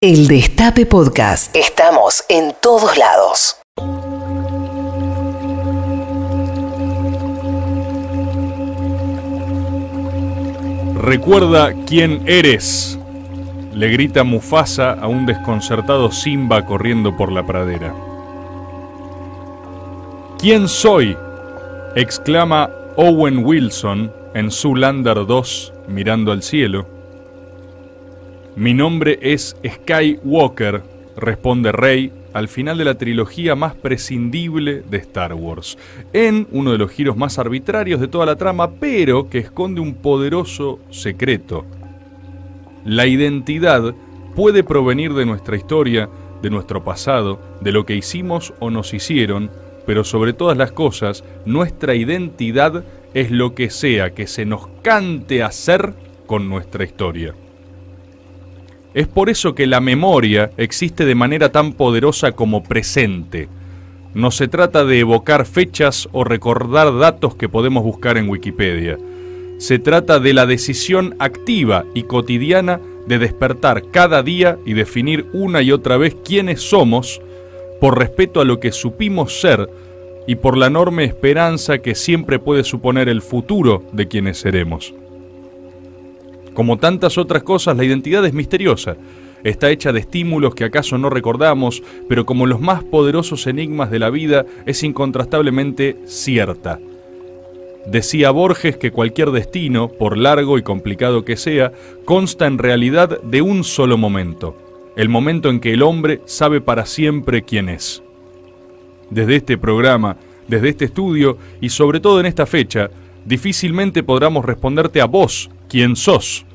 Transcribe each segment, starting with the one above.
El Destape Podcast. Estamos en todos lados. Recuerda quién eres, le grita Mufasa a un desconcertado Simba corriendo por la pradera. ¿Quién soy? exclama Owen Wilson en Zoolander 2 mirando al cielo. Mi nombre es Skywalker, responde Rey al final de la trilogía más prescindible de Star Wars, en uno de los giros más arbitrarios de toda la trama, pero que esconde un poderoso secreto. La identidad puede provenir de nuestra historia, de nuestro pasado, de lo que hicimos o nos hicieron, pero sobre todas las cosas, nuestra identidad es lo que sea que se nos cante hacer con nuestra historia. Es por eso que la memoria existe de manera tan poderosa como presente. No se trata de evocar fechas o recordar datos que podemos buscar en Wikipedia. Se trata de la decisión activa y cotidiana de despertar cada día y definir una y otra vez quiénes somos por respeto a lo que supimos ser y por la enorme esperanza que siempre puede suponer el futuro de quienes seremos. Como tantas otras cosas, la identidad es misteriosa. Está hecha de estímulos que acaso no recordamos, pero como los más poderosos enigmas de la vida, es incontrastablemente cierta. Decía Borges que cualquier destino, por largo y complicado que sea, consta en realidad de un solo momento, el momento en que el hombre sabe para siempre quién es. Desde este programa, desde este estudio y sobre todo en esta fecha, difícilmente podremos responderte a vos quién sos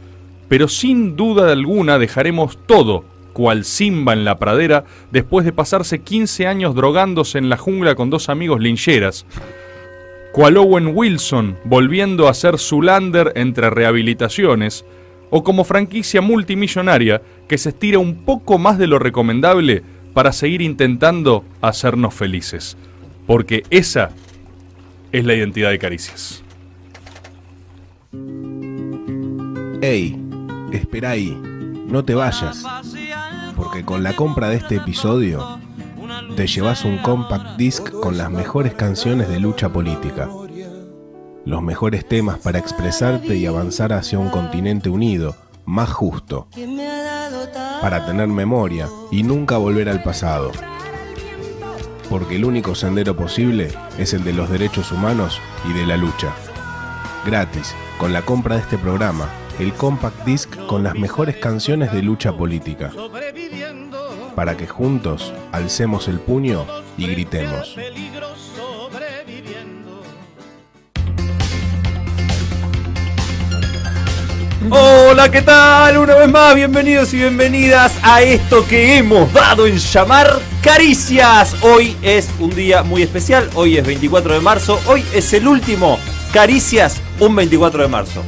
pero sin duda alguna dejaremos todo, cual Simba en la pradera, después de pasarse 15 años drogándose en la jungla con dos amigos lincheras, cual Owen Wilson volviendo a ser Zulander entre rehabilitaciones, o como franquicia multimillonaria que se estira un poco más de lo recomendable para seguir intentando hacernos felices. Porque esa es la identidad de Caricias. Hey espera ahí, no te vayas, porque con la compra de este episodio te llevas un compact disc con las mejores canciones de lucha política, los mejores temas para expresarte y avanzar hacia un continente unido, más justo, para tener memoria y nunca volver al pasado. Porque el único sendero posible es el de los derechos humanos y de la lucha. Gratis, con la compra de este programa, el compact disc con las mejores canciones de lucha política. Para que juntos alcemos el puño y gritemos. Hola, ¿qué tal? Una vez más, bienvenidos y bienvenidas a esto que hemos dado en llamar Caricias. Hoy es un día muy especial, hoy es 24 de marzo, hoy es el último Caricias, un 24 de marzo.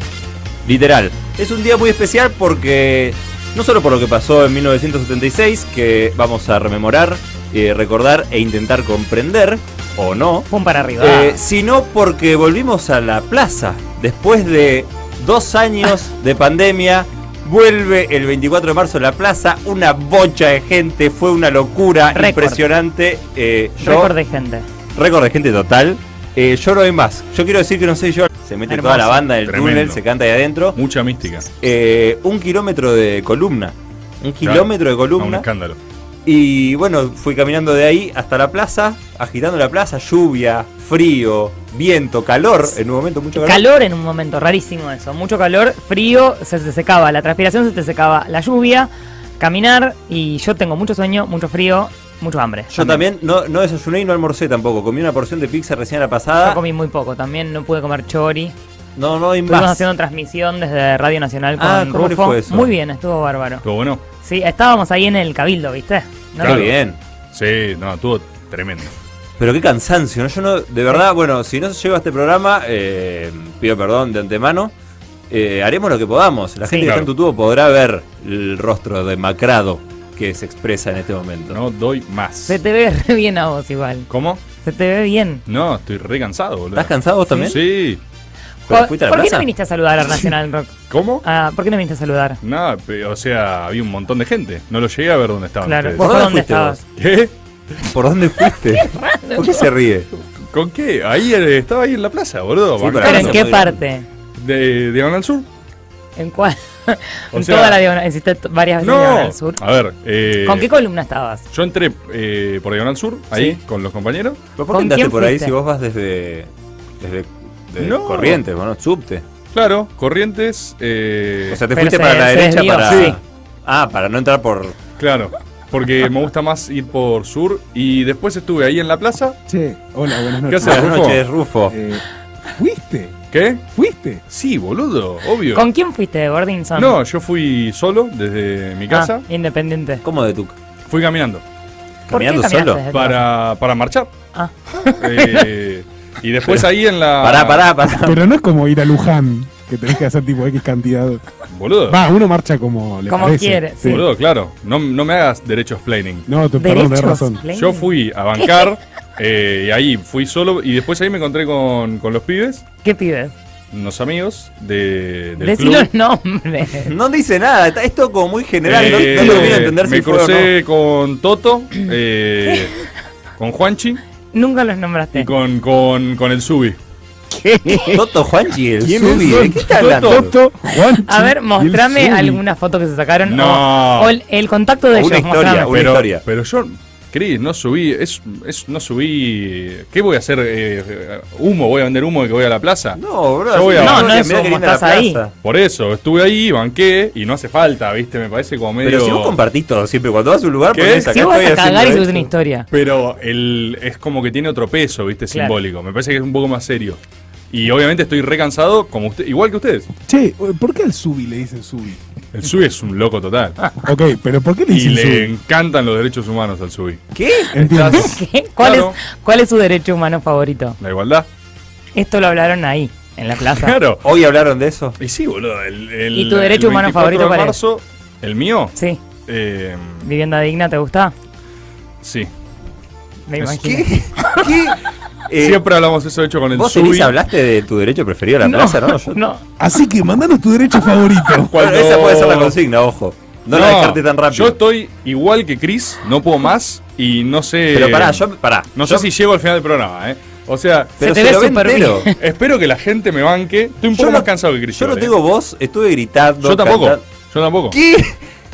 Literal. Es un día muy especial porque no solo por lo que pasó en 1976, que vamos a rememorar, eh, recordar e intentar comprender, o no. Pum para arriba. Eh, sino porque volvimos a la plaza. Después de dos años de pandemia, vuelve el 24 de marzo a la plaza. Una bocha de gente, fue una locura impresionante. Eh, récord de gente. Récord de gente total. Eh, yo no hay más. Yo quiero decir que no sé yo. Se mete toda la banda del túnel, se canta ahí adentro. Mucha mística. Eh, un kilómetro de columna. Un kilómetro de columna. un escándalo. Y bueno, fui caminando de ahí hasta la plaza, agitando la plaza, lluvia, frío, viento, calor, en un momento mucho calor. Calor en un momento, rarísimo eso. Mucho calor, frío, se te secaba, la transpiración se te secaba, la lluvia, caminar y yo tengo mucho sueño, mucho frío mucho hambre. Yo también, no, no desayuné y no almorcé tampoco. Comí una porción de pizza recién la pasada. Yo comí muy poco. También no pude comer chori. No, no hay Estuvimos haciendo transmisión desde Radio Nacional con ah, Rufo. Muy bien, estuvo bárbaro. ¿Estuvo bueno? Sí, estábamos ahí en el Cabildo, ¿viste? ¿No? bien. Sí, no, estuvo tremendo. Pero qué cansancio, ¿no? Yo no, de verdad, bueno, si no se lleva este programa, eh, pido perdón de antemano. Eh, haremos lo que podamos. La gente que está en tu tubo podrá ver el rostro demacrado que se expresa en este momento. No doy más. Se te ve re bien a vos igual. ¿Cómo? Se te ve bien. No, estoy re cansado, boludo. ¿Estás cansado vos también? Sí. ¿Pero ¿Por, fuiste a la por qué no viniste a saludar al Nacional Rock? ¿Cómo? Ah, ¿Por qué no viniste a saludar? Nada, pe- o sea, había un montón de gente. No lo llegué a ver dónde estaban Claro, ustedes. ¿vos ¿Por por dónde dónde fuiste estabas? ¿Qué? ¿Por dónde fuiste? ¿Por qué se ríe? ¿Con qué? Ahí eh, estaba ahí en la plaza, boludo. Sí, bancando. pero ¿Pero en qué parte? De Diagonal Sur. ¿En cuál? En sea- toda la diagonal. Hiciste varias veces No. diagonal sur. A ver. eh, ¿Con qué columna estabas? Yo entré eh, por Diagonal Sur, ahí, Sí. con los compañeros. ¿Pero ¿Por qué ¿Con entraste por ahí si vos vas desde. desde. desde No. Corrientes, bueno, subte? Claro, Corrientes. eh, O sea, te Pero fuiste se- para la derecha desvió, para. sí. Ah, para no entrar por. claro. Porque me gusta más ir por Sur. Y después estuve ahí en la plaza. Che, hola, buenas ¿Qué noches. Buenas noches, Rufo. Eh, ¿Fuiste? ¿Qué? ¿Fuiste? Sí, boludo, obvio. ¿Con quién fuiste, Gordinson? No, yo fui solo desde mi casa. Ah, independiente. ¿Cómo de tu. Fui caminando. ¿Por qué ¿Caminando solo? desde tu casa? Para, para marchar. Ah. Eh, y después ahí en la. Pará, pará, pará. Pero no es como ir a Luján, que tenés que hacer tipo X cantidad. Boludo. Va, uno marcha como le Como parece. quiere, sí. Boludo, claro. No, no me hagas derecho explaining. No, te, perdón, tenés Derechos, razón. Yo fui a bancar. Eh, y ahí fui solo. Y después ahí me encontré con, con los pibes. ¿Qué pides? Unos amigos de, del Decí club. los nombres. No dice nada, está esto como muy general. no- Eh, no, termino de entender me si fue o crucé con Toto, eh, con Juanchi Nunca los nombraste. y con, con, con el Subi. no. Toto Juanchi, el ¿Quién Subi. qué está hablando? Toto, Juanchi A ver, mostrame alguna foto que se sacaron. No. O, o el, el contacto de O una ellos. historia. Una historia. pero yo, Cris, no subí, es, es, no subí. ¿Qué voy a hacer? eh, ¿Humo? ¿Voy a vender humo de que voy a la plaza? No, bro. Yo voy a- No, no es humo, estás ahí. Por eso, estuve ahí, banqué y no hace falta, ¿viste? Me parece como medio. Pero si vos compartís todo siempre, cuando vas a un lugar, ¿Qué? ponés acá Si vos vas a cagar y subes una historia. Pero el, es como que tiene otro peso, ¿viste? Claro. Simbólico. Me parece que es un poco más serio. Y obviamente estoy recansado, como usted, igual que ustedes. Che, ¿por qué al Subi le dicen Subi? El Subi es un loco total. Ok, pero ¿por qué le Y dicen le Subi? encantan los derechos humanos al Subi. ¿Qué? Entiendo. ¿Qué? ¿Cuál, Claro. es, ¿Cuál es su derecho humano favorito? La igualdad. Esto lo hablaron ahí, en la plaza. Claro. Hoy hablaron de eso. Y sí, boludo. El, el- ¿Y tu derecho el humano 24 favorito de cuál es? marzo, ¿El mío? Sí. Eh, ¿Vivienda digna te gusta? sí. Me imagino. ¿Qué? ¿Qué? Eh, Siempre hablamos eso hecho con el Vos, Subi. Elisa, hablaste de tu derecho preferido a la plaza, ¿no? Yo- no. Así que mandanos tu derecho favorito. Bueno, esa puede ser la consigna, ojo. No, la dejarte tan rápido. Yo estoy igual que Chris, no puedo más y no sé. Pero pará, yo. Pará. No yo- sé si llego al final del programa, ¿eh? O sea, Pero Se se, te ve lo entero. espero que la gente me banque. Estoy un Yo poco no- más cansado que Chris. Yo no ¿eh? tengo voz, estuve gritando. Yo tampoco. cantando. Yo tampoco. ¿Qué?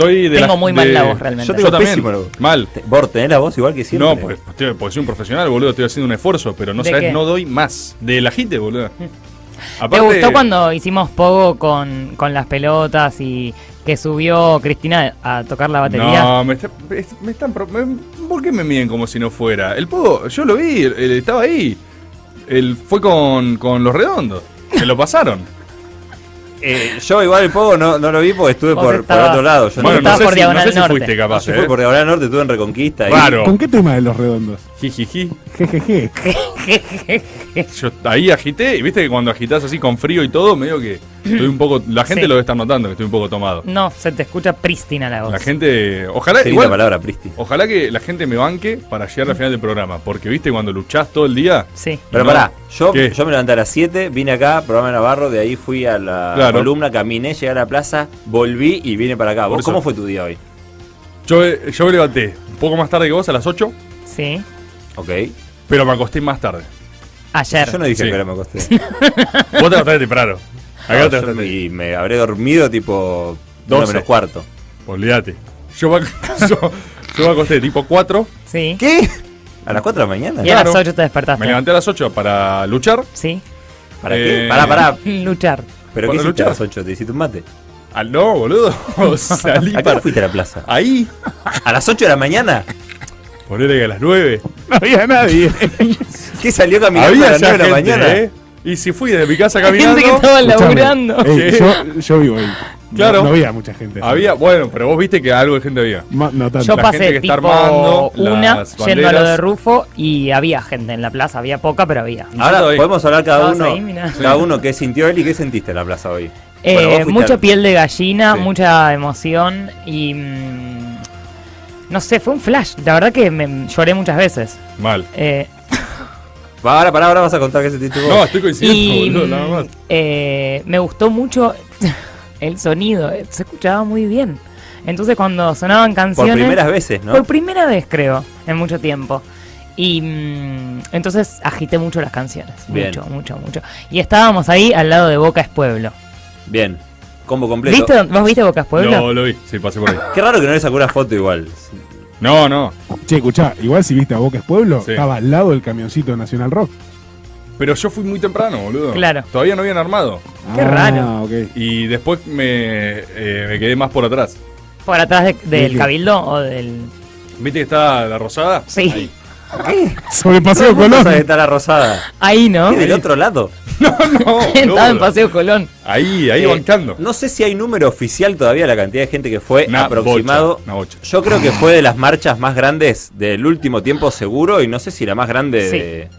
Estoy de Tengo la- muy mal la voz realmente. Yo tengo también. pésimo la voz. Mal. Te- Vos tenés la voz igual que siempre. No, pues, porque, porque soy un profesional, boludo. Estoy haciendo un esfuerzo, pero no ¿De sabes, qué? no doy más. De la gente, boludo. ¿Te gustó cuando hicimos pogo con, con las pelotas y que subió Cristina a tocar la batería? No, me, está- me están. ¿Por qué me miden como si no fuera? El pogo, yo lo vi, él estaba ahí. Él fue con, con los redondos. Se lo pasaron. Eh, yo igual el pogo no, no lo vi porque estuve por, por otro lado. Yo bueno, estaba no sé, por si, no Diagonal sé si Norte. fuiste no, capaz, yo ¿eh? fui por Diagonal Norte, estuve en Reconquista. y- Raro. ¿Con qué tema de los redondos? Jijiji. Jejeje. Yo ahí agité, y viste que cuando agitas así con frío y todo, medio que estoy un poco. La gente Sí. lo debe estar notando que estoy un poco tomado. No, se te escucha prístina la voz. La gente. Ojalá. Igual, palabra, Pristi. ojalá que la gente me banque para llegar al final del programa. Porque viste, cuando luchás todo el día. Sí. Pero No. pará, yo, ¿Qué? yo me levanté a las 7, vine acá, programa de Navarro, de ahí fui a la Claro. columna, caminé, llegué a la plaza, volví y vine para acá. Por ¿Vos eso. cómo fue tu día hoy? Yo, yo me levanté un poco más tarde que vos, a las 8, Sí. Ok. pero me acosté más tarde. Ayer. Yo no dije Sí. que me acosté. Vos te acostaste temprano. Acá No, te y me habré dormido tipo 12 12. menos cuarto. Olvídate. Yo me, yo, yo me acosté tipo 4. Sí. ¿Qué? ¿A las 4 de la mañana? Y a las Claro. 8 te despertaste. Me levanté a las 8 para luchar. Sí. ¿Para Eh, qué? Pará, pará. Luchar. ¿Pero para qué hiciste luchar. a las 8? ¿Te hiciste un mate? Ah, no, boludo. Salí ¿A qué para. fuiste a la plaza? Ahí. ¿A las 8 de la mañana? Ponele que a las 9. No había nadie. ¿Qué salió caminando Había a las ya 9 de la gente, mañana? ¿eh? Y si fui desde mi casa Hay gente caminando. que estaba laburando. ey, ¿Qué? yo, yo vivo ahí. No- Claro. No, había mucha gente. Había, bueno, pero vos viste que algo de gente había. Ma- no tanto. Yo La pasé gente que está armando una las yendo a lo de. Rufo y había gente en la plaza. Había poca, pero había. Ahora podemos hablar cada uno, ahí, cada uno qué sintió él y qué sentiste en la plaza hoy. Eh, Bueno, mucha al- piel de gallina, Sí. mucha emoción y... mm, no sé, fue un flash. La verdad que me lloré muchas veces. Mal. Eh, Ahora, para ahora vas a contar que se tituló. No, estoy coincidiendo, Y boludo, nada más. eh, me gustó mucho el sonido, eh, se escuchaba muy bien. Entonces cuando sonaban Por canciones... primeras veces, ¿no? Por primera vez, creo, en mucho tiempo. Y mm, entonces agité mucho las canciones. Bien. Mucho, mucho, mucho. Y estábamos ahí al lado de Boca es Pueblo. Bien. Combo completo. ¿Viste? ¿Vos viste Boca es Pueblo? No, lo vi, sí, pasé por ahí. Qué raro que no le sacó una foto igual. No, no, Che, escuchá, igual si viste a Boca es Pueblo, Sí. estaba al lado del camioncito de Nacional Rock. pero yo fui muy temprano, boludo. Claro. Todavía no habían armado. Qué ah, raro. ok. Y después me, eh, me quedé más por atrás. ¿Por atrás de- del. Cabildo o del...? ¿Viste que está la rosada? Sí. Ahí. Sobre Paseo ¿Cómo Colón. está la rosada? Ahí, ¿no? ¿Qué, del otro lado? No, no. Estaba en. Paseo Colón. Ahí, ahí Eh, bancando. No sé si hay número oficial todavía la cantidad de gente que fue Una aproximado. bocha, una bocha. Yo creo que fue de las marchas más grandes del último tiempo seguro y no sé si la más grande Sí. de,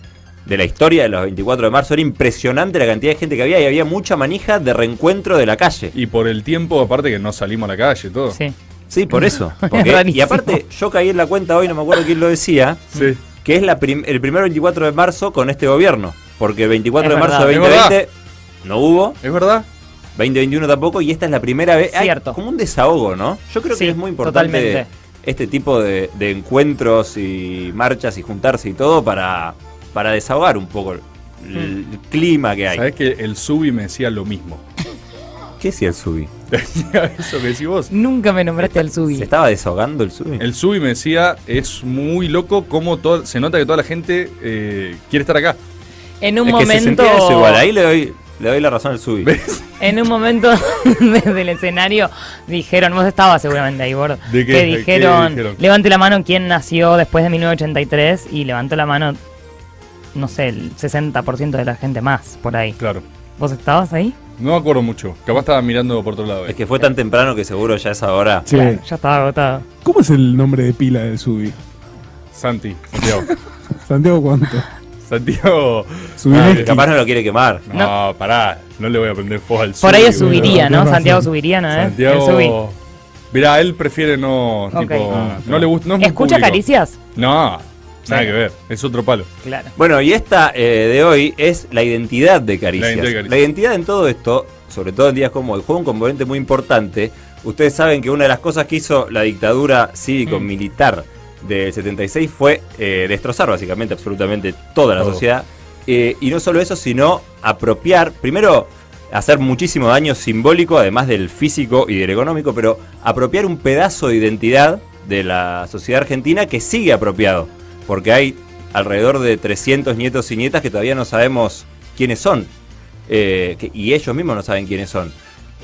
de la historia de los 24 de marzo. Era impresionante la cantidad de gente que había y había mucha manija de reencuentro de la calle. Y por el tiempo, aparte que no salimos a la calle y todo. Sí. Sí, por eso. Es Porque- y aparte, yo caí en la cuenta hoy, no me acuerdo quién lo decía, Sí. que es la prim- el primer 24 de marzo con este gobierno. Porque el 24 Es de marzo de verdad. Es 2020 no hubo, ¿Es verdad? 2021 tampoco, y esta es la primera vez. Hay Cierto. como un desahogo, ¿no? Yo creo Sí, que es muy importante totalmente. este tipo de, de encuentros y marchas y juntarse y todo para, para desahogar un poco el, el clima que hay. Sabés que el Subi me decía lo mismo. ¿Qué es el Subi? Eso que decís vos. Nunca me nombraste al Subi. ¿Se estaba desahogando el Subi? El Subi me decía, es muy loco cómo todo, se nota que toda la gente eh, quiere estar acá. En un es que se momento... sentía eso igual, ahí le doy, le doy la razón al Subi. ¿Ves? En un momento desde el escenario dijeron, vos estabas seguramente ahí, Bordo, ¿De qué? que ¿De qué dijeron, levante la mano quién nació después de 1983 y levantó la mano, no sé, el 60% de la gente más por ahí. Claro. ¿Vos estabas ahí? No me acuerdo mucho. Capaz estaba mirando por otro lado. eh. Es que fue tan temprano que seguro ya es ahora. Claro, ya estaba agotado. ¿cómo es el nombre de pila del Subi? Santi, Santiago. Santiago, ¿cuánto? Santiago. Subineski. Ah, Capaz no lo quiere quemar. No, pará. No le voy a prender fuego al Por ahí subiría, ¿no? Santiago subiría, ¿no? ¿eh? Santiago. Mirá, él prefiere no. Tipo, Ah, no le gusta. No es ¿Escucha público. caricias? No, nada Sí. que ver. Es otro palo. Claro. Bueno, y esta eh, de hoy es la identidad de Caricias. La identidad de Caricias. La identidad en todo esto, sobre todo en días como hoy, juega un componente muy importante. Ustedes saben que una de las cosas que hizo la dictadura cívico-militar del 76 fue eh, destrozar básicamente absolutamente toda la sociedad. Eh, y no solo eso, sino apropiar, primero hacer muchísimo daño simbólico, además del físico y del económico, pero apropiar un pedazo de identidad de la sociedad argentina que sigue apropiado, porque hay alrededor de 300 nietos y nietas que todavía no sabemos quiénes son, eh, que- y ellos mismos no saben quiénes son.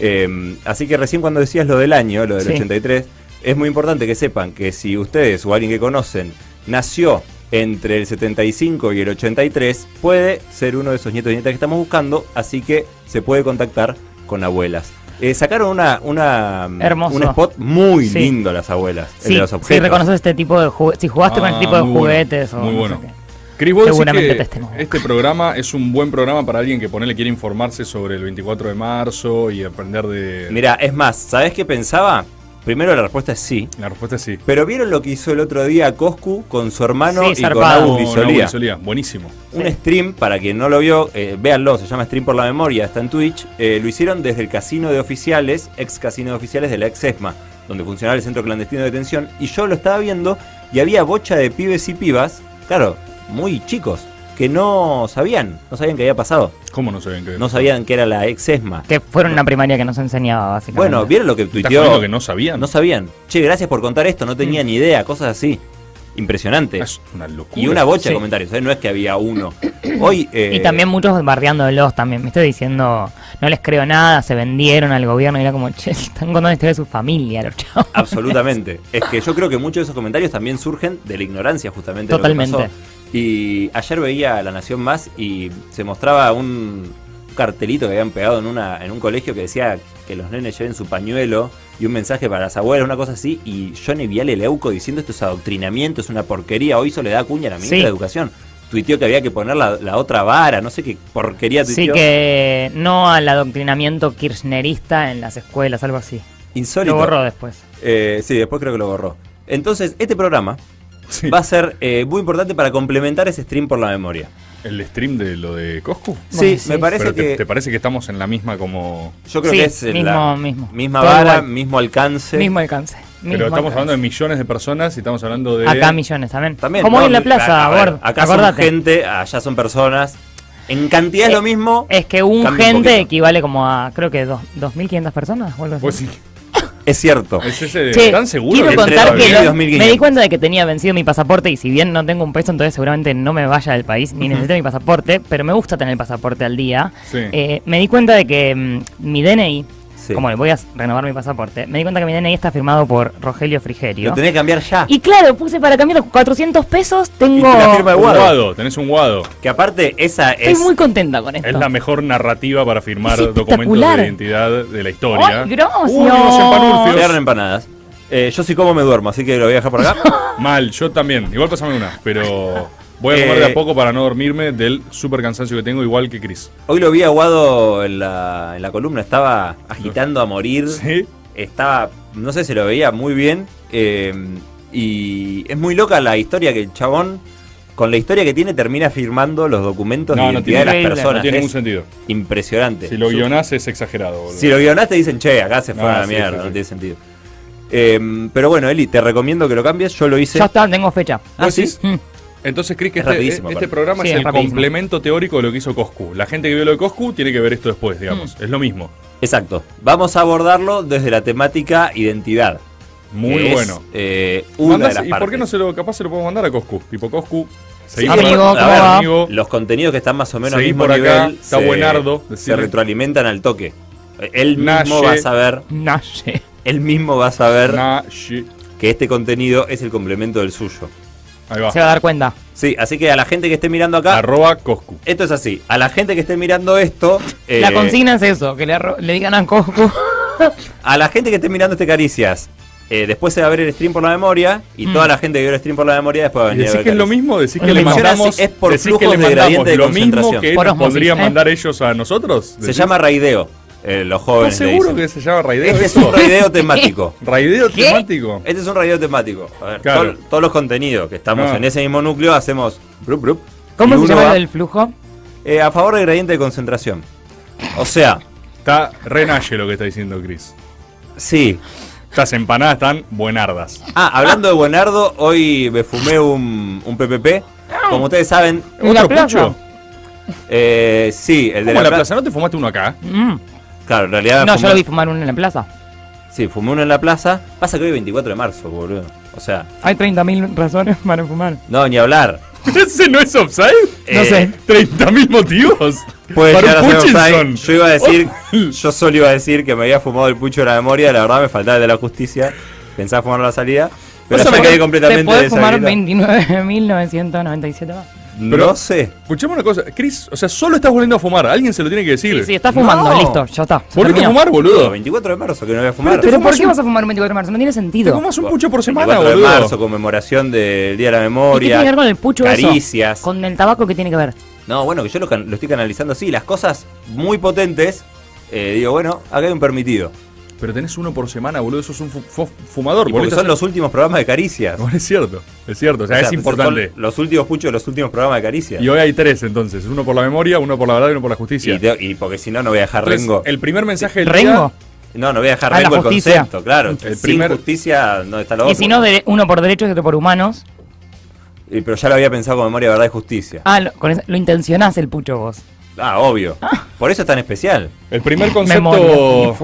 Eh, así que recién cuando decías lo del año, lo del Sí. 83, es muy importante que sepan que si ustedes o alguien que conocen nació entre el 75 y el 83, puede ser uno de esos nietos y nietas que estamos buscando, así que se puede contactar con abuelas. Eh, sacaron una, una Hermoso. un spot muy Sí. lindo las abuelas, el Sí, de los si objetos. reconoces este tipo de juguetes, si jugaste con Ah, este tipo de muy bueno, juguetes o muy no bueno. sé qué. Cris, vos decís Seguramente que te estén buscando. este programa es un buen programa para alguien que ponele quiere informarse sobre el 24 de marzo y aprender de... Mira, es más, ¿sabés qué pensaba? Primero la respuesta es sí. La respuesta es sí. Pero ¿vieron lo que hizo el otro día Coscu con su hermano Sí, y con zarpado. No, Bisolía? Bisolía, Buenísimo. Un Sí. stream, para quien no lo vio, eh, véanlo, se llama Stream por la Memoria, está en Twitch. eh, lo hicieron desde el casino de oficiales, ex casino de oficiales de la ex ESMA, donde funcionaba el centro clandestino de detención. Y yo lo estaba viendo y había bocha de pibes y pibas, claro, muy chicos, que no sabían, no sabían qué había pasado. ¿Cómo no sabían que No sabían que era la ex ESMA. Que fueron una primaria que nos enseñaba, básicamente. Bueno, ¿vieron lo que ¿Estás tuiteó? que no sabían? No sabían. Che, gracias por contar esto, no tenía ni idea, cosas así. Impresionante. Es una locura. Y una bocha Sí. de comentarios, ¿eh? no es que había uno. Hoy. eh, Y también muchos bardeándolos también, me estoy diciendo, no les creo nada, se vendieron al gobierno y era como, che, están contando la historia de su familia, los chavos. Absolutamente. es que yo creo que muchos de esos comentarios también surgen de la ignorancia, justamente. de lo que Totalmente. pasó. Y ayer veía La Nación Más y se mostraba un cartelito que habían pegado en, una, en un colegio que decía que los nenes lleven su pañuelo y un mensaje para las abuelas, una cosa así. Y Johnny Viale Leuco diciendo esto es adoctrinamiento, es una porquería. Hoy le da cuña a la ministra Sí. de Educación. Tuiteó que había que poner la, la otra vara, no sé qué porquería Sí tuiteó. que no al adoctrinamiento kirchnerista en las escuelas, algo así. Insólito. Lo borró después. Eh, sí, después creo que lo borró. Entonces, este programa Sí. va a ser eh, muy importante para complementar ese stream por la memoria. el stream de lo de Coscu? Sí, me parece Pero que. te parece que estamos en la misma como... Yo creo Sí, que es mismo, la mismo. misma Todo vara, igual. mismo alcance. Mismo alcance. Pero mismo estamos alcance. hablando de millones de personas y estamos hablando de... Acá millones también. También. Como no, hoy en la plaza, a ver, Bord, Acá acordate. son gente, allá son personas. En cantidad es Eh, lo mismo. Es que un gente equivale como a, creo que dos- 2.500 personas o algo así. Pues sí, Es cierto. es ese... Che, ¿Tan seguro quiero contar que 2000 y lo- 2500. me di cuenta de que tenía vencido mi pasaporte y si bien no tengo un peso, entonces seguramente no me vaya del país ni necesito mi pasaporte, pero me gusta tener el pasaporte al día. Sí. Eh, me di cuenta de que mm, mi DNI, Sí. como le voy a renovar mi pasaporte, me di cuenta que mi DNI está firmado por Rogelio Frigerio. Lo tenés que cambiar ya. Y claro, puse para cambiar los 400 pesos, Y tengo... te la firma de Un Guado. guado, tenés un guado. Que aparte, esa Estoy es. muy contenta con esto. Es la mejor narrativa para firmar Es documentos de identidad de la historia. ¡Ay. Llegaron empanadas. Eh, yo sí como me duermo, así que lo voy a dejar por acá. Mal, yo también. Igual pasame una, pero voy a comer Eh, de a poco para no dormirme del super cansancio que tengo, igual que Chris. Hoy lo vi a Guado en la, en la columna, estaba agitando a morir. ¿Sí? Estaba, no sé si lo veía muy bien. eh, y es muy loca la historia que el chabón, con la historia que tiene, termina firmando los documentos No, de no identidad tiene, de las personas. no tiene ningún sentido. impresionante. Si lo guionás es exagerado, boludo. Si lo guionaste dicen, che, acá se fue No, a la sí, mierda, sí, no tiene sentido. Eh, pero bueno, Eli, te recomiendo que lo cambies. Yo lo hice. Ya está, tengo fecha. Ah, ¿Vos ¿sí? Mm. Entonces, Chris, que Es este, rapidísimo, este programa Sí, es es el complemento teórico de lo que hizo Coscu. La gente que vio lo de Coscu tiene que ver esto después, digamos. Mm. Es lo mismo. Exacto. Vamos a abordarlo desde la temática identidad. Muy es, bueno. eh, una Mandás- de las ¿Y por qué no se lo, capaz se lo podemos mandar a Coscu? Tipo, Coscu, seguí Sí, por amigo. Los contenidos que están más o menos al mismo por acá, nivel está buenardo, se retroalimentan al toque. Él mismo va a saber, él mismo va a saber que este contenido es el complemento del suyo. Ahí va. Se va a dar cuenta. Sí, así que a la gente que esté mirando acá, Arroba Coscu. esto es así. A la gente que esté mirando esto, eh, La consigna es eso, que le, arro- le digan a Coscu. a la gente que esté mirando este Caricias, eh, después se va a ver el stream por la memoria y Mm. toda la gente que vio el stream por la memoria después va a ¿Y venir a ver que es lo mismo? ¿Decís que le mandamos, es por que flujos de gradiente de lo mismo concentración. que nos podrían ¿eh? mandar ellos a nosotros? Se llama raideo, eh, los ¿Estás jóvenes. le seguro que se llama raideo Este es eso? un raideo temático. ¿Raideo ¿Qué? temático? Este es un radio temático. A ver, Claro. tol- todos los contenidos que estamos Ah. en ese mismo núcleo hacemos brup, brup, ¿Cómo se llama va, del flujo? eh, a favor del gradiente de concentración. O sea, Está renalle lo que está diciendo Chris. sí. Estas empanadas están buenardas. Ah, hablando de Buenardo, hoy me fumé un, un PPP. Como ustedes saben, ¿En la ¿Otro plaza? pucho? eh, sí, el de ¿Cómo la, la pla- plaza? ¿No te fumaste uno acá? Mm. Claro, en realidad. No, fumé- yo lo vi fumar uno en la plaza. Sí, fumé uno en la plaza. Pasa que hoy es 24 de marzo, boludo. O sea, Hay 30.000 razones para fumar. no, ni hablar. ¿Ese no es offside? No Eh, sé. ¿30.000 motivos? Puede Para un offside. Yo iba a decir, yo solo iba a decir que me había fumado el pucho de la memoria, la verdad me faltaba el de la justicia. Pensaba fumarlo a la salida. Pero poner- quedé completamente Te podés fumar deshabilitado. 29.997 más. Pero- No sé. Escuchame una cosa, Chris, o sea, solo estás volviendo a fumar. Alguien se lo tiene que decir. Sí, sí, está fumando, No. listo, ya está. ¿Volviste a fumar, boludo? 24 de marzo que no voy a fumar. Pero ¿por qué un- vas a fumar un 24 de marzo? No tiene Te sentido. fumas un pucho por semana, 24 de marzo, conmemoración del Día de la ¿Y qué Memoria. tiene que ver con el pucho eso? Caricias. Con el tabaco, ¿qué tiene que ver? No, bueno, que yo lo estoy canalizando así. Las cosas muy potentes, eh, digo, bueno, acá hay un permitido. Pero tenés uno por semana, boludo. Sos un fu- fu- fumador, Y porque boludo. son los últimos programas de Caricias. No, es cierto, es cierto. O sea, O sea, es importante. son los últimos puchos de los últimos programas de Caricias. Y hoy hay tres entonces. Uno por la memoria, uno por la verdad y uno por la justicia. Y, te- y porque si no, no voy a dejar Entonces, Rengo. el primer mensaje del ¿Rengo? No, no voy a dejar Ah, la Rengo el concepto, claro. El Sin primer- justicia no está lo Y otro. si no, de- uno por derechos y otro por humanos. Y- pero ya lo había pensado con memoria, verdad y justicia. Ah, lo, con eso- lo intencionás el pucho vos. Ah, obvio. Por eso es tan especial. El primer concepto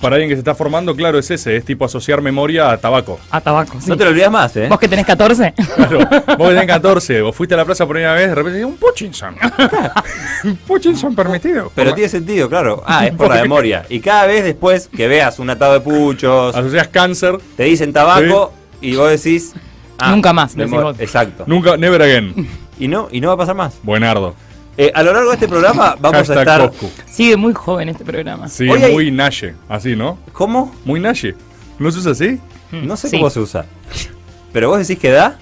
para alguien que se está formando, claro, es ese. Es tipo asociar memoria a tabaco. A tabaco, sí. No te lo olvides más, ¿eh? Vos que tenés 14. Claro, vos que tenés 14, vos fuiste a la plaza por primera vez, de repente un Puchinson. un Puchinson permitido. Pero tiene sentido, claro. Ah, es por la memoria. Y cada vez después que veas un atado de puchos, Asocias cáncer, te dicen tabaco y vos decís. ah, Nunca más, decís vos. Exacto. nunca, never again. Y no, y no va a pasar más. Buenardo. Eh, a lo largo de este programa vamos a estar. Coscu. Sigue muy joven este programa. Sí, Hoy hay- muy naye. Así, ¿no? ¿Cómo? Muy naye. ¿No se usa así? No sé Sí. cómo se usa. Pero vos decís que da.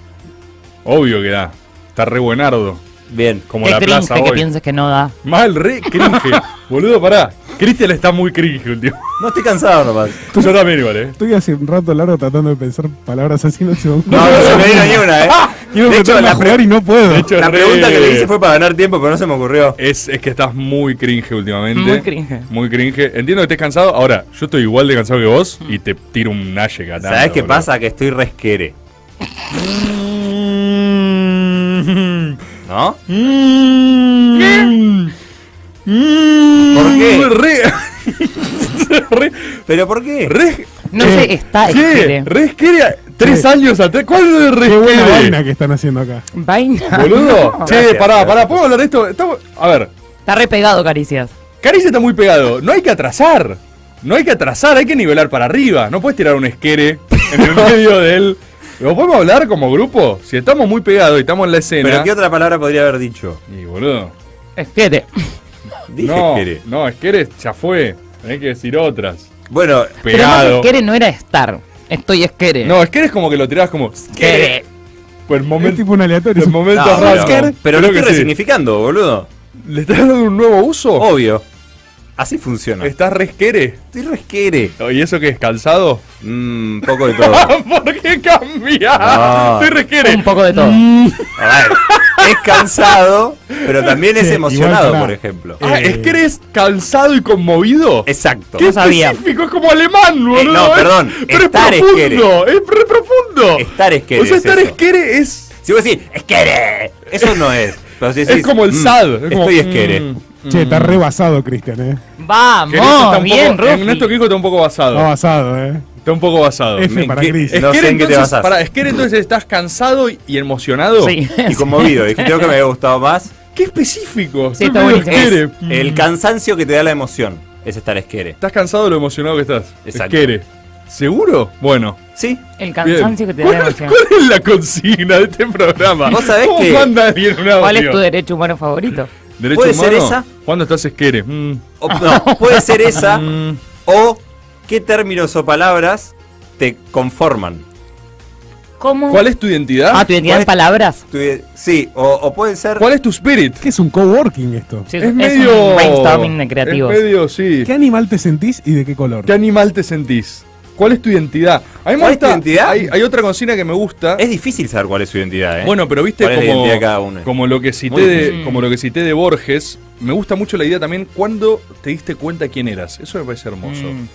Obvio que da. Está re buenardo. Bien. Como Qué la plaza que hoy. pienses que no da. Mal, re cringe. Boludo, pará. Cristian está muy cringe último. No estoy cansado nomás. Yo también igual, eh. Estoy hace un rato largo tratando de pensar palabras así, no se me ocurre. No, no se me vino ni una, ¿eh? Quiero de hecho, la, jugar y no puedo. de hecho, la re- pregunta que le hice fue para ganar tiempo, pero no se me ocurrió. Es, es que estás muy cringe últimamente. Muy cringe. Muy cringe. Entiendo que estés cansado. Ahora, yo estoy igual de cansado que vos y te tiro un nalle ganando. ¿Sabes qué boludo. pasa? Que estoy resquere. ¿No? ¿Por qué? Re, re, ¿Pero por qué? re, No sé, está ¿Qué? esquere. Resquere tres años atrás. ¿Cuál es Qué buena vaina que están haciendo acá. Vaina. Boludo. che, Gracias, pará, gracias. pará, ¿podemos hablar de esto? Estamos- a ver, Está re pegado, caricias. Caricia está muy pegado. No hay que atrasar. No hay que atrasar, hay que nivelar para arriba. No puedes tirar un esquere en el medio de él. ¿Lo podemos hablar como grupo? Si estamos muy pegados y estamos en la escena. ¿Pero qué otra palabra podría haber dicho? Y boludo. Esquere. Dije no, esquere. no, esquere ya fue. Tenés que decir otras. Bueno, Pero Pegado. esquere no era estar. Estoy esquere. No, esquere es como que lo tirás como. Esquere. Pues Es momento, tipo un aleatorio. en momentos no, raros. pero, pero lo estoy que sí. resignificando, boludo. ¿Le estás dando un nuevo uso? Obvio. Así funciona. ¿Estás resquere? Estoy resquere. ¿Y eso qué es? ¿Calzado? Mmm, poco de todo. ¿Por qué cambia? No. Estoy resquere. Un poco de todo. A ver, es cansado, pero también es Sí, emocionado, por ejemplo. Ah, Eh. ¿es que eres cansado y conmovido? Exacto. ¡Qué No específico! Es como alemán, boludo. no, es- perdón, Pero estar es es profundo. Es re profundo. Estar esquere O sea, es estar eso. esquere es... Si vos decís, esquere, eso no es. Pero si Es como el "Mm, sad. Es como, estoy esquere. mm, Che, está rebasado, Cristian, eh. Vamos, que bien, poco, En esto Kiko está un poco basado. Está basado, eh. Está un poco basado. F ¿En para. No sé en qué te entonces, basás. Para, Esquere entonces estás cansado y emocionado. Sí. Y conmovido. Creo que me había gustado más. Qué específico. Sí, está. Mm. El cansancio que te da la emoción es estar esquere. Estás cansado de lo emocionado que estás. Exacto. Esquere. ¿Seguro? Bueno. Sí. El bien. cansancio que te da la ¿Cuál, emoción. cuál es la consigna de este programa? Vos sabés ¿Cómo que- manda alguien un audio? ¿Cuál es tu derecho humano favorito? ¿Derecho ¿Puede ser humano? esa? ¿Cuándo estás esquere? Mm. O- no, puede ser esa Mm. o qué términos o palabras te conforman. ¿Cómo? ¿Cuál es tu identidad? Ah, tu identidad ¿Cuál en es- palabras. Tu- sí, o, o puede ser... ¿Cuál es tu spirit? ¿Qué es un coworking esto? Sí, es, es es medio. un brainstorming de creativos. Es medio, sí. ¿Qué animal te sentís y de qué color? ¿Qué animal te sentís? ¿Cuál es tu identidad? A mí me ¿Cuál es tu identidad? Hay, hay otra consigna que me gusta. Es difícil saber cuál es su identidad, ¿eh? Bueno, pero viste ¿Cuál es la como, identidad de cada uno? como lo que cité de, difícil. como lo que cité de Borges, me gusta mucho la idea también cuando te diste cuenta quién eras. Eso me parece hermoso. Mm.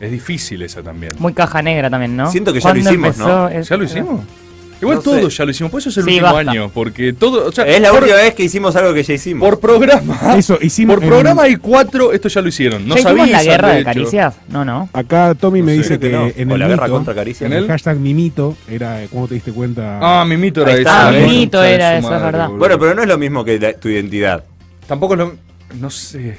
Es difícil esa también. Muy caja negra también, ¿no? Siento que ya lo ¿Cuándo hicimos, ¿no? ¿Ya lo hicimos? Igual No todo sé. ya lo hicimos, por eso es el Sí, último basta. año, porque todo, o sea, es la por, última vez que hicimos algo que ya hicimos. por programa, Eso, hicimos. por programa hay cuatro, esto ya lo hicieron. No ¿Ya hicimos sabías, la guerra de caricias? No, no. Acá Tommy me dice que no. en o el la guerra mito, contra Caricia. ¿En el él? hashtag mimito era cuando te diste cuenta. Ah, mi mito era eso. Ah, la mi concha mito de era eso, es verdad. Bueno, pero no es lo mismo que la- tu identidad. Tampoco es lo. No sé.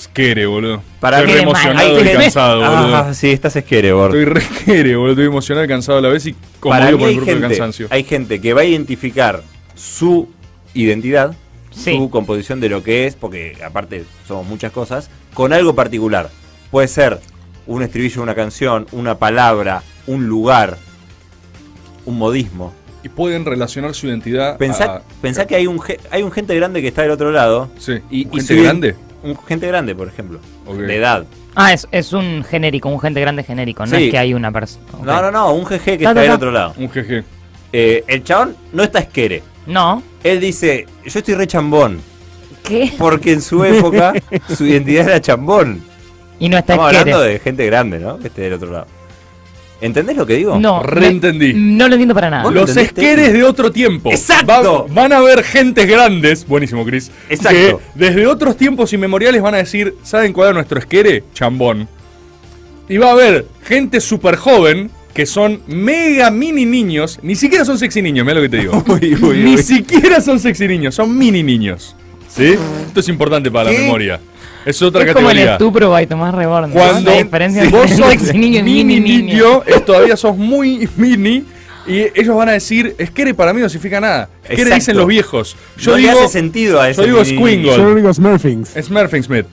Esquere, boludo. Para Estoy re emocionado y cansado, boludo. Ah, sí, estás esquere, Bord. Estoy re esquere, boludo. Estoy emocionado y cansado a la vez y conmovido por el propio gente, cansancio. hay gente que va a identificar su identidad, Sí. su composición de lo que es, porque aparte somos muchas cosas, con algo particular. Puede ser un estribillo de una canción, una palabra, un lugar, un modismo. Y pueden relacionar su identidad. Pensá, a- pensá que hay un, hay un gente grande que está del otro lado. Sí. Y, y ¿Gente grande? Un gente grande, por ejemplo. De edad. Ah, es, es un genérico, un gente grande genérico. No Sí. es que hay una persona. No, no, no, un GG que Ta, está ta, del otro lado. Un GG. Eh, el chabón no está esquere. No. Él dice, yo estoy re chambón. ¿Qué? Porque en su época su identidad era chambón. Y no está Estamos esquere. hablando de gente grande, ¿no? Que esté del otro lado. ¿Entendés lo que digo? No. Reentendí. me- No lo entiendo para nada. ¿Vos lo Los entendiste? esqueres de otro tiempo. ¡Exacto! Va- van a haber gentes grandes, buenísimo, Chris. Exacto. Que desde otros tiempos inmemoriales van a decir, ¿saben cuál es nuestro esquere? Chambón. Y va a haber gente súper joven que son mega mini niños. Ni siquiera son sexy niños, mira lo que te digo. Uy, uy, Ni uy. siquiera son sexy niños, son mini niños. ¿Sí? Esto es importante para ¿Qué? la memoria. Es otra es como el categoría. estupro by Tomás Reborn. ¿no? Cuando La diferencia vos sos y mini mini niño, niño. es- todavía sos muy mini y ellos van a decir, esquere para mí no significa nada. Exacto. dicen los viejos. Yo no digo, le hace sentido a ese yo digo Squingle. Yo digo Smurfings. Smurfing Smith.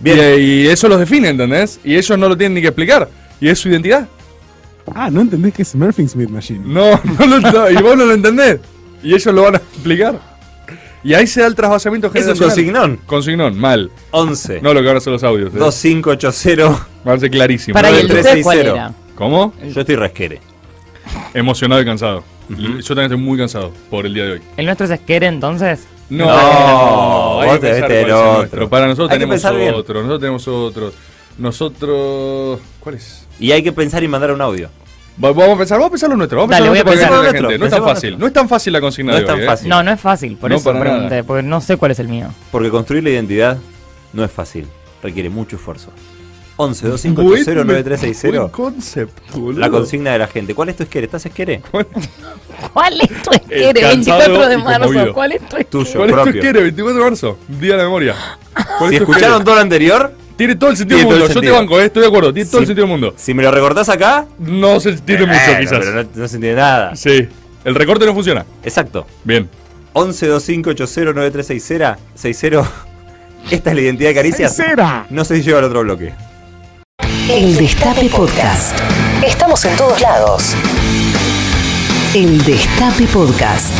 Bien. Y, y eso los define, ¿entendés? Y ellos no lo tienen ni que explicar. Y es su identidad. Ah, ¿no entendés que es Smurfing Smith Machine? No, no lo, no, y vos no lo entendés. Y ellos lo van a explicar. Y ahí se da el trasvasamiento Es un generacional. consignón. Consignón, mal. 11 No lo que van a ser los audios. eh. 2580. Va a ser clarísimo. Para nueve, el de tres, ustedes, seis, ¿cuál cero. era? ¿Cómo? Yo estoy resquere. Emocionado y cansado. Yo también estoy muy cansado por el día de hoy. ¿El nuestro es Esquere entonces? No, No, hay que pensar el es el otro. nuestro. Para nosotros Hay tenemos bien. otro. Nosotros tenemos otro. Nosotros. ¿Cuál es? Y hay que pensar y mandar un audio. Va- Vamos a pensar, vamos a pensar lo nuestro. Vamos Dale, a voy pensar a lo nuestro para pensar lo nuestro. No es tan fácil. No es tan fácil la consigna No de es tan hoy, ¿eh? fácil. No, no es fácil, por No, eso para nada. pregunté, porque no sé cuál es el mío. Porque construir la identidad no es fácil. Requiere mucho esfuerzo. 11 Buen- 2580 Buen 9360. concept, boludo. La consigna de la gente. ¿Cuál es tu esquere? ¿Estás esquere? ¿Cuál es tu Esquere? cansado 24 de marzo. ¿Cuál es tu Tuyo, ¿Cuál es tu propio. quiere? 24 de marzo, día de la memoria. ¿Cuál Si es tu escucharon todo lo anterior, Tiene todo el sentido del mundo. Yo te banco, eh, estoy de acuerdo. Tiene todo el sentido del mundo. si me lo recortás acá, No se entiende mucho, bueno, quizás. pero no, no se entiende nada. Sí. El recorte no funciona. Exacto. Bien. 11 2580 9360. 60. Esta es la identidad de Caricias. ¡Cera! No se lleva al otro bloque. El Destape Podcast. Estamos en todos lados. El Destape Podcast.